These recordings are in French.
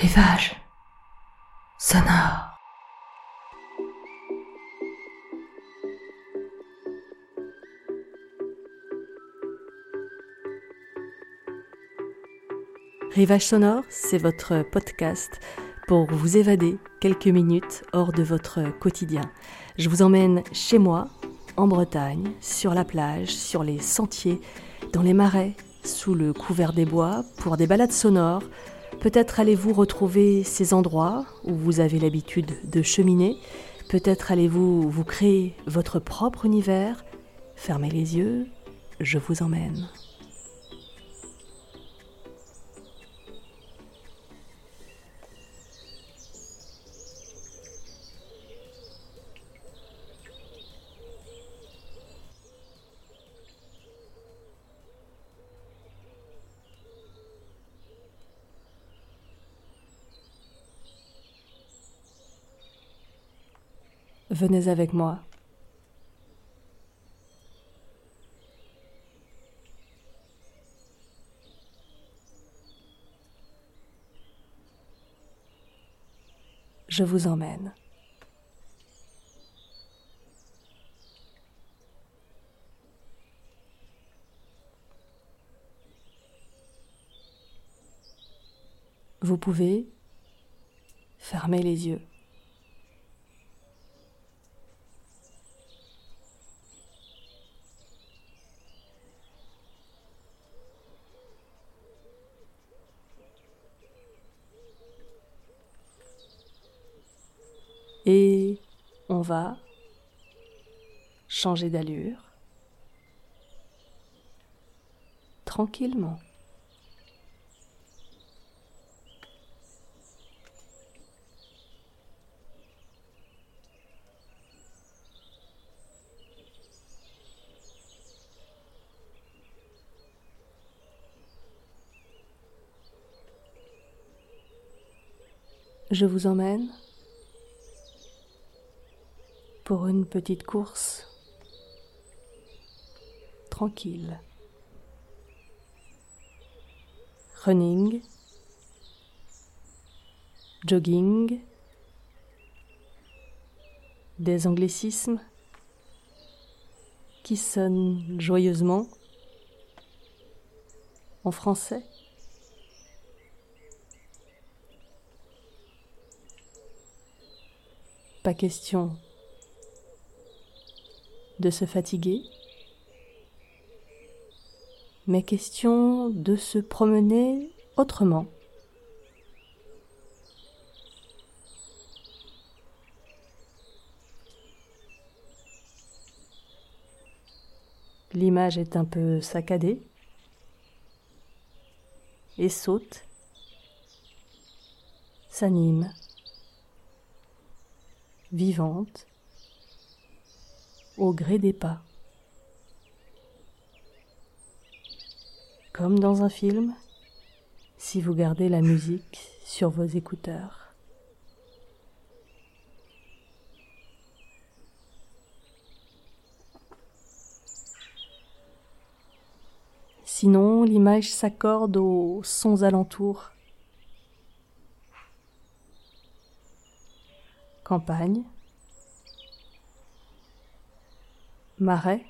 Rivage sonore. Rivage sonore, c'est votre podcast pour vous évader quelques minutes hors de votre quotidien. Je vous emmène chez moi, en Bretagne, sur la plage, sur les sentiers, dans les marais, sous le couvert des bois, pour des balades sonores. Peut-être allez-vous retrouver ces endroits où vous avez l'habitude de cheminer. Peut-être allez-vous vous créer votre propre univers. Fermez les yeux, je vous emmène. Venez avec moi. Je vous emmène. Vous pouvez fermer les yeux. Et on va changer d'allure tranquillement. Je vous emmène pour une petite course tranquille. Running, jogging, des anglicismes qui sonnent joyeusement en français. Pas question de se fatiguer, mais question de se promener autrement. L'image est un peu saccadée et saute, s'anime, vivante, au gré des pas. Comme dans un film, si vous gardez la musique sur vos écouteurs. Sinon, l'image s'accorde aux sons alentours. Campagne, marais,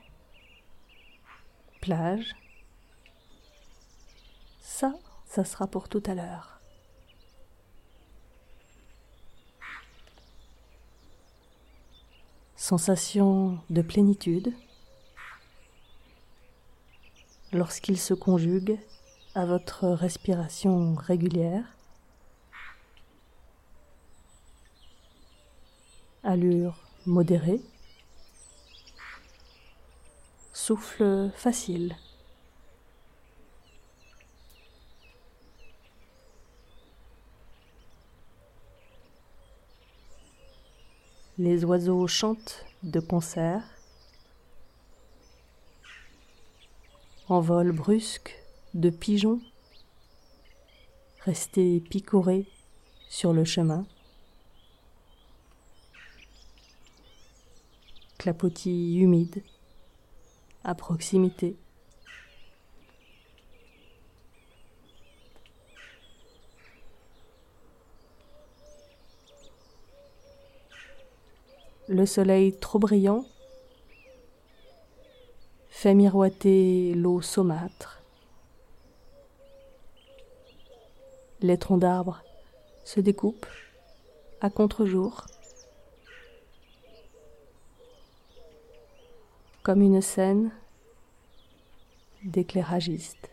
plage. Ça, ça sera pour tout à l'heure. Sensation de plénitude lorsqu'il se conjugue à votre respiration régulière. Allure modérée. Souffle facile. Les oiseaux chantent de concert. En vol brusque de pigeons restés picorés sur le chemin. Clapotis humide à proximité. Le soleil trop brillant fait miroiter l'eau saumâtre. Les troncs d'arbres se découpent à contre-jour. Comme une scène d'éclairagiste.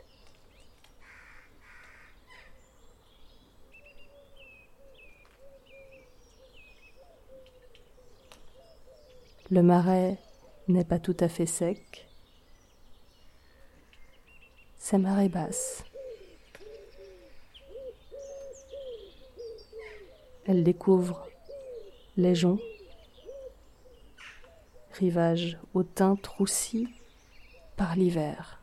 Le marais n'est pas tout à fait sec. C'est marée basse. Elle découvre les joncs, rivage au teint troussi par l'hiver.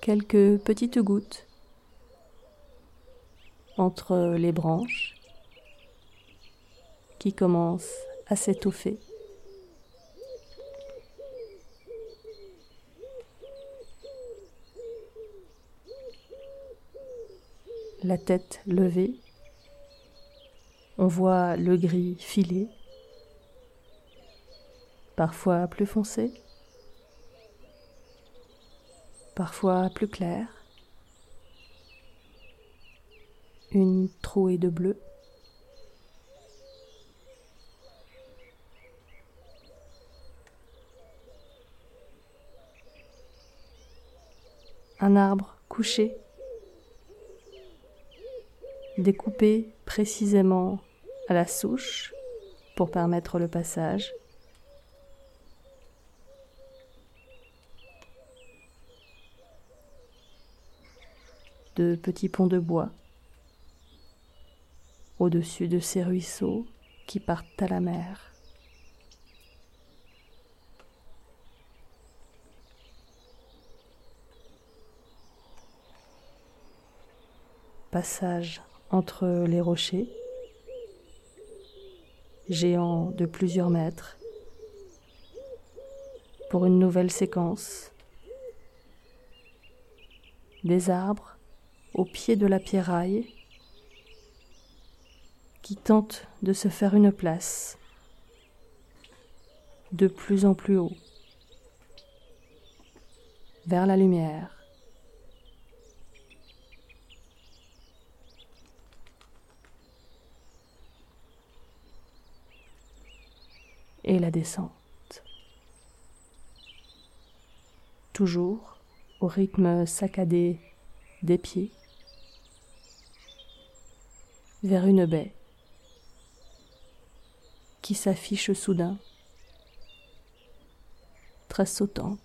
quelques petites gouttes entre les branches qui commencent à s'étoffer. La tête levée, on voit le gris filer, parfois plus foncé, parfois plus clair, une trouée de bleu. Un arbre couché, découpé précisément à la souche pour permettre le passage. de petits ponts de bois au-dessus de ces ruisseaux qui partent à la mer. Passage entre les rochers, géants de plusieurs mètres, pour une nouvelle séquence. Des arbres au pied de la pierraille qui tente de se faire une place de plus en plus haut vers la lumière. Et la descente. Toujours au rythme saccadé des pieds vers une baie qui s'affiche soudain, très sautant.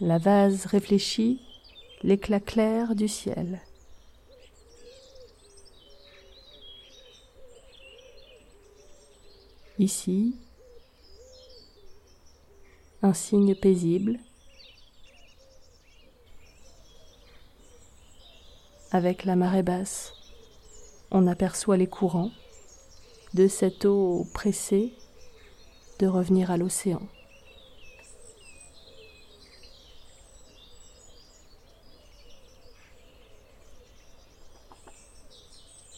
La vase réfléchit l'éclat clair du ciel. Ici, un signe paisible avec la marée basse. On aperçoit les courants de cette eau pressée de revenir à l'océan.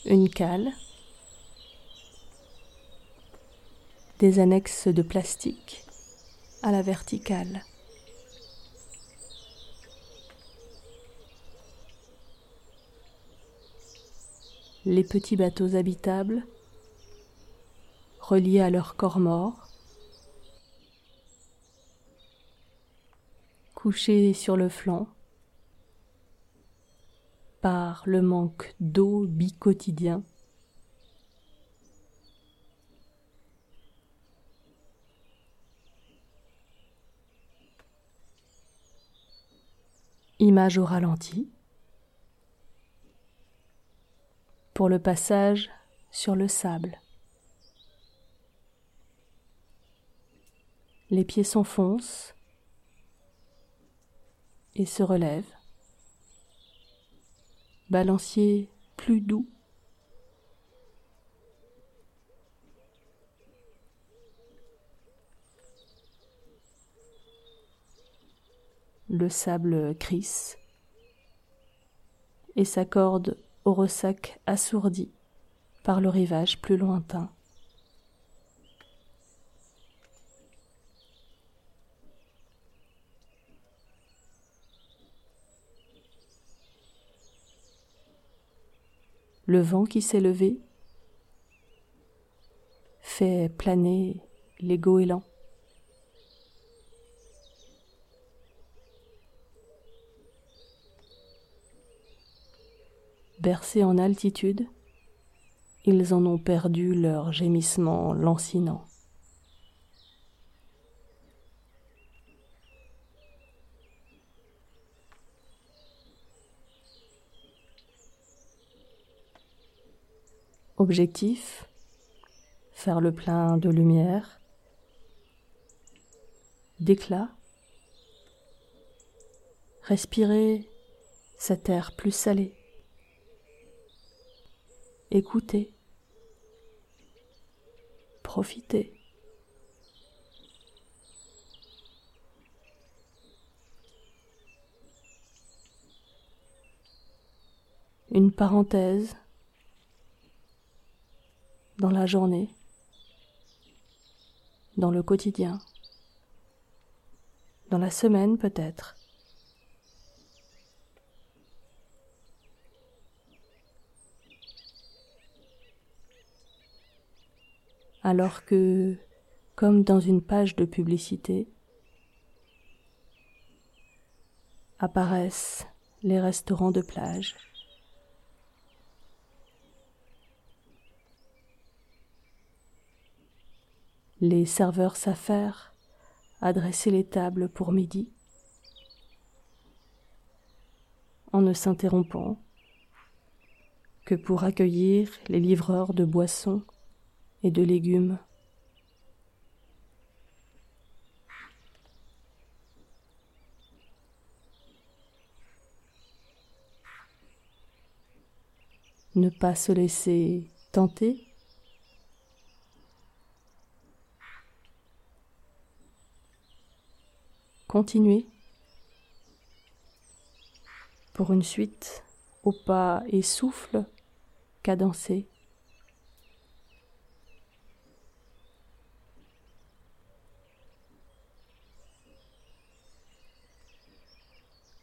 Une cale, des annexes de plastique à la verticale. les petits bateaux habitables, reliés à leur corps mort, couchés sur le flanc par le manque d'eau bi-quotidien. Image au ralenti. pour le passage sur le sable. Les pieds s'enfoncent et se relèvent. Balancier plus doux. Le sable crisse et s'accorde au ressac assourdi par le rivage plus lointain. Le vent qui s'est levé fait planer les goélands. Bercés en altitude, ils en ont perdu leur gémissement lancinant. Objectif faire le plein de lumière, d'éclat, respirer cet air plus salé, écouter, profiter. Une parenthèse dans la journée, dans le quotidien, dans la semaine peut-être. Alors que, comme dans une page de publicité, apparaissent les restaurants de plage. Les serveurs s'affairent à dresser les tables pour midi, en ne s'interrompant que pour accueillir les livreurs de boissons et de légumes. Ne pas se laisser tenter Continuez pour une suite au pas et souffle cadencé.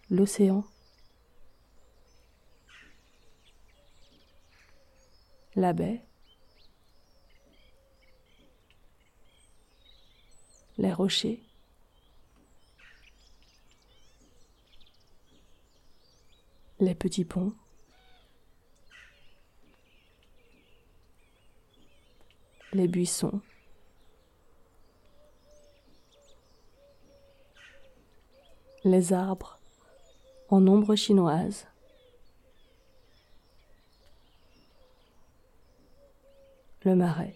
L'océan, la baie, les rochers. les petits ponts. les buissons, les arbres en ombre chinoise, le marais.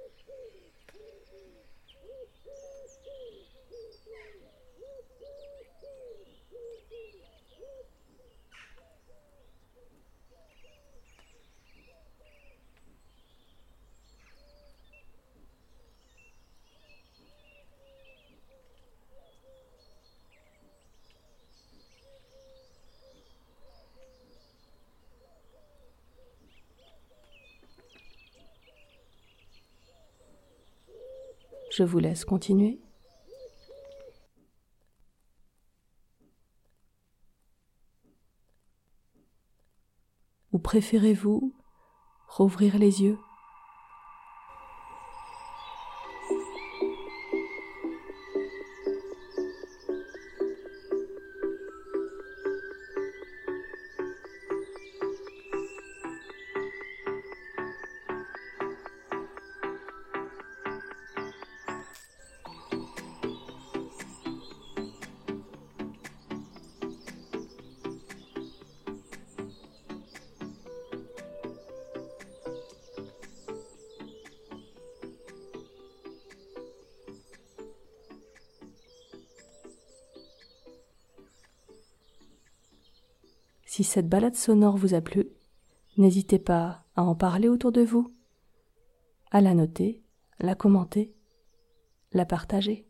Je vous laisse continuer. Ou préférez-vous rouvrir les yeux? Si cette balade sonore vous a plu, n'hésitez pas à en parler autour de vous, à la noter, la commenter, la partager.